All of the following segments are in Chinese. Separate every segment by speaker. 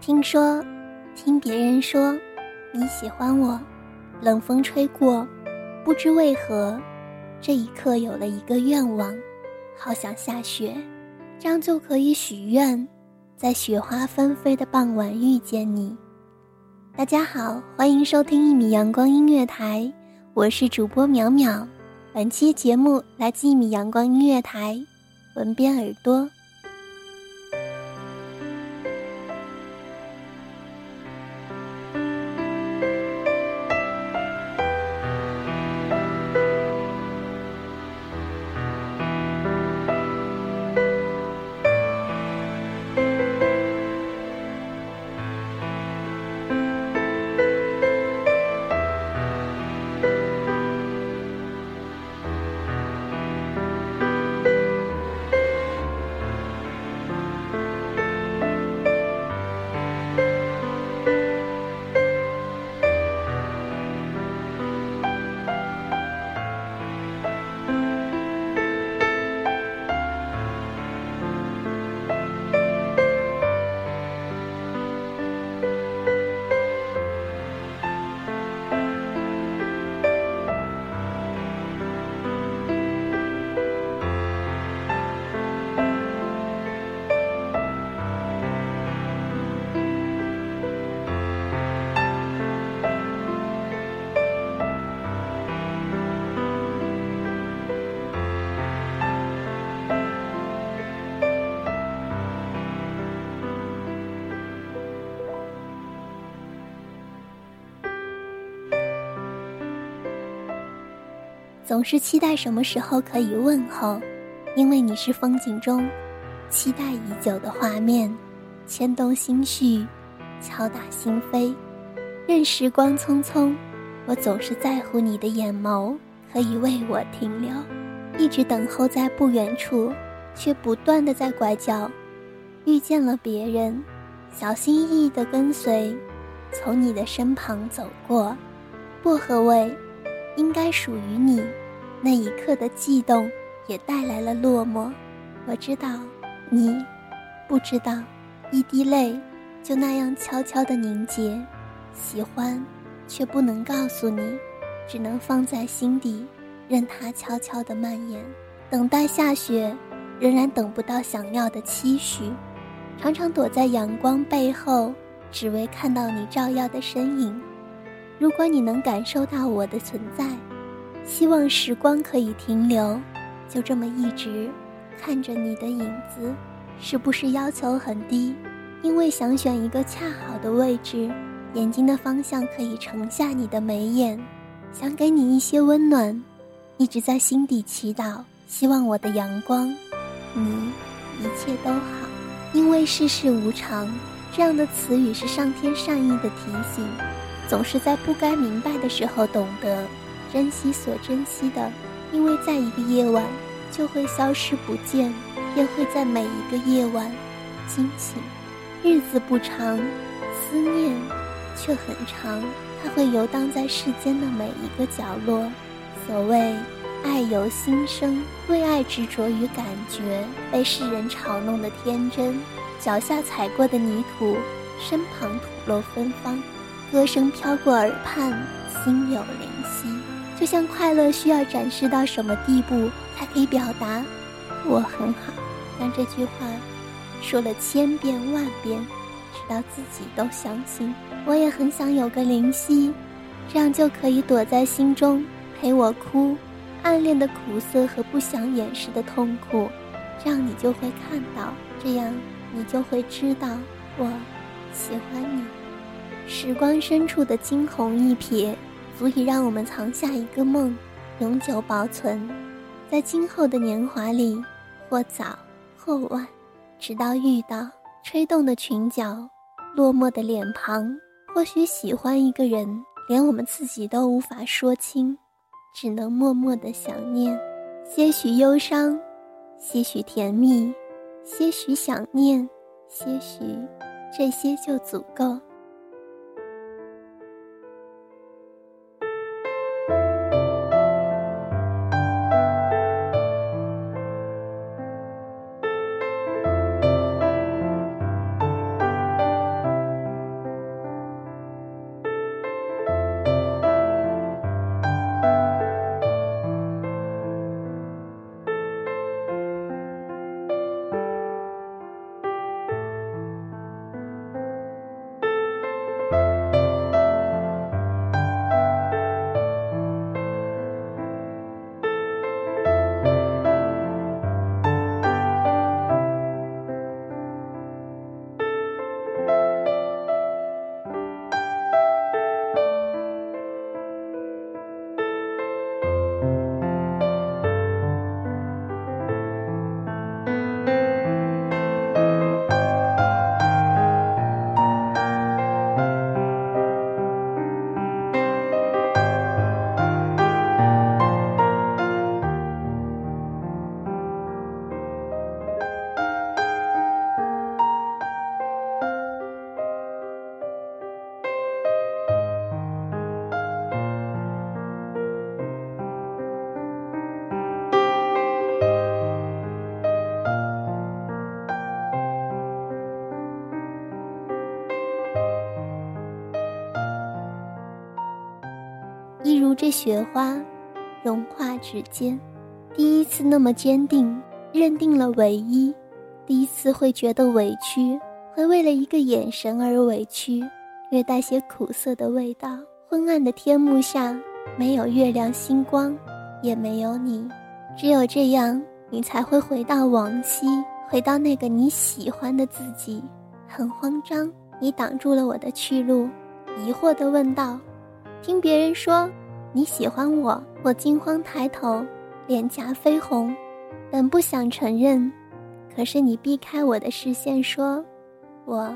Speaker 1: 听说，听别人说，你喜欢我。冷风吹过，不知为何，这一刻有了一个愿望，好想下雪，这样就可以许愿，在雪花纷飞的傍晚遇见你。大家好，欢迎收听一米阳光音乐台，我是主播淼淼。本期节目来自一米阳光音乐台，文编耳朵。总是期待什么时候可以问候，因为你是风景中期待已久的画面，牵动心绪，敲打心扉。任时光匆匆，我总是在乎你的眼眸可以为我停留，一直等候在不远处，却不断的在拐角遇见了别人，小心翼翼的跟随，从你的身旁走过，薄荷味，应该属于你。那一刻的悸动，也带来了落寞。我知道，你不知道，一滴泪就那样悄悄的凝结。喜欢，却不能告诉你，只能放在心底，任它悄悄的蔓延。等待下雪，仍然等不到想要的期许。常常躲在阳光背后，只为看到你照耀的身影。如果你能感受到我的存在。希望时光可以停留，就这么一直看着你的影子，是不是要求很低？因为想选一个恰好的位置，眼睛的方向可以盛下你的眉眼，想给你一些温暖，一直在心底祈祷，希望我的阳光，你一切都好。因为世事无常，这样的词语是上天善意的提醒，总是在不该明白的时候懂得。珍惜所珍惜的，因为在一个夜晚就会消失不见，便会在每一个夜晚惊醒。日子不长，思念却很长。它会游荡在世间的每一个角落。所谓爱由心生，为爱执着于感觉，被世人嘲弄的天真。脚下踩过的泥土，身旁吐露芬芳。歌声飘过耳畔，心有灵犀。就像快乐需要展示到什么地步才可以表达我很好？但这句话说了千遍万遍，直到自己都相信。我也很想有个灵犀，这样就可以躲在心中陪我哭，暗恋的苦涩和不想掩饰的痛苦，这样你就会看到，这样你就会知道我喜欢你。时光深处的惊鸿一瞥，足以让我们藏下一个梦，永久保存，在今后的年华里，或早或晚，直到遇到吹动的裙角，落寞的脸庞。或许喜欢一个人，连我们自己都无法说清，只能默默的想念，些许忧伤，些许甜蜜，些许想念，些许这些就足够。这雪花融化指尖，第一次那么坚定，认定了唯一。第一次会觉得委屈，会为了一个眼神而委屈，略带些苦涩的味道。昏暗的天幕下，没有月亮星光，也没有你。只有这样，你才会回到往昔，回到那个你喜欢的自己。很慌张，你挡住了我的去路，疑惑地问道：“听别人说。”你喜欢我，我惊慌抬头，脸颊绯红，本不想承认，可是你避开我的视线，说：“我，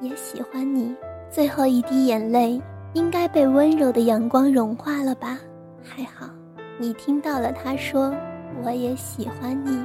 Speaker 1: 也喜欢你。”最后一滴眼泪应该被温柔的阳光融化了吧？还好，你听到了他说：“我也喜欢你。”